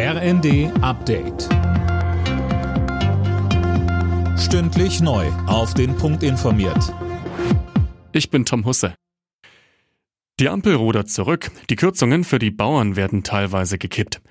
RND Update. Stündlich neu. Auf den Punkt informiert. Ich bin Tom Husse. Die Ampel rudert zurück. Die Kürzungen für die Bauern werden teilweise gekippt.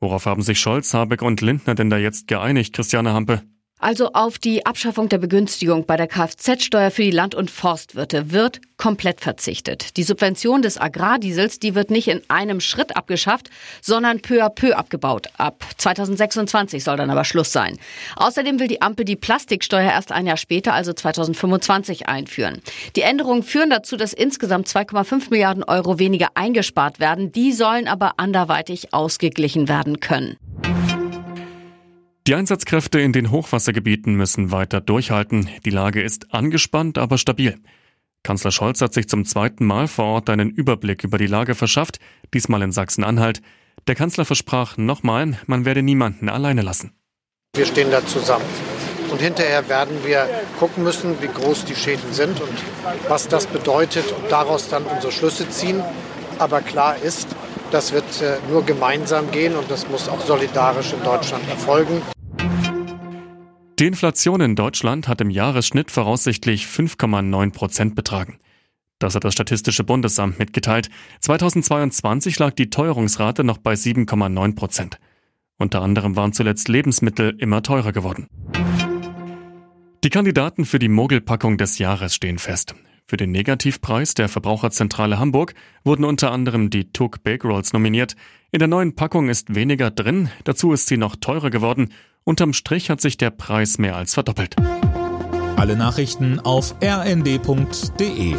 Worauf haben sich Scholz, Habeck und Lindner denn da jetzt geeinigt, Christiane Hampe? Also auf die Abschaffung der Begünstigung bei der Kfz-Steuer für die Land- und Forstwirte wird komplett verzichtet. Die Subvention des Agrardiesels, die wird nicht in einem Schritt abgeschafft, sondern peu à peu abgebaut. Ab 2026 soll dann aber Schluss sein. Außerdem will die Ampel die Plastiksteuer erst ein Jahr später, also 2025, einführen. Die Änderungen führen dazu, dass insgesamt 2,5 Milliarden Euro weniger eingespart werden. Die sollen aber anderweitig ausgeglichen werden können. Die Einsatzkräfte in den Hochwassergebieten müssen weiter durchhalten. Die Lage ist angespannt, aber stabil. Kanzler Scholz hat sich zum zweiten Mal vor Ort einen Überblick über die Lage verschafft, diesmal in Sachsen-Anhalt. Der Kanzler versprach nochmal, man werde niemanden alleine lassen. Wir stehen da zusammen. Und hinterher werden wir gucken müssen, wie groß die Schäden sind und was das bedeutet und daraus dann unsere Schlüsse ziehen. Aber klar ist, das wird äh, nur gemeinsam gehen und das muss auch solidarisch in Deutschland erfolgen. Die Inflation in Deutschland hat im Jahresschnitt voraussichtlich 5,9 Prozent betragen. Das hat das Statistische Bundesamt mitgeteilt. 2022 lag die Teuerungsrate noch bei 7,9 Prozent. Unter anderem waren zuletzt Lebensmittel immer teurer geworden. Die Kandidaten für die Mogelpackung des Jahres stehen fest. Für den Negativpreis der Verbraucherzentrale Hamburg wurden unter anderem die Tuck Bake Rolls nominiert. In der neuen Packung ist weniger drin, dazu ist sie noch teurer geworden. Unterm Strich hat sich der Preis mehr als verdoppelt. Alle Nachrichten auf rnd.de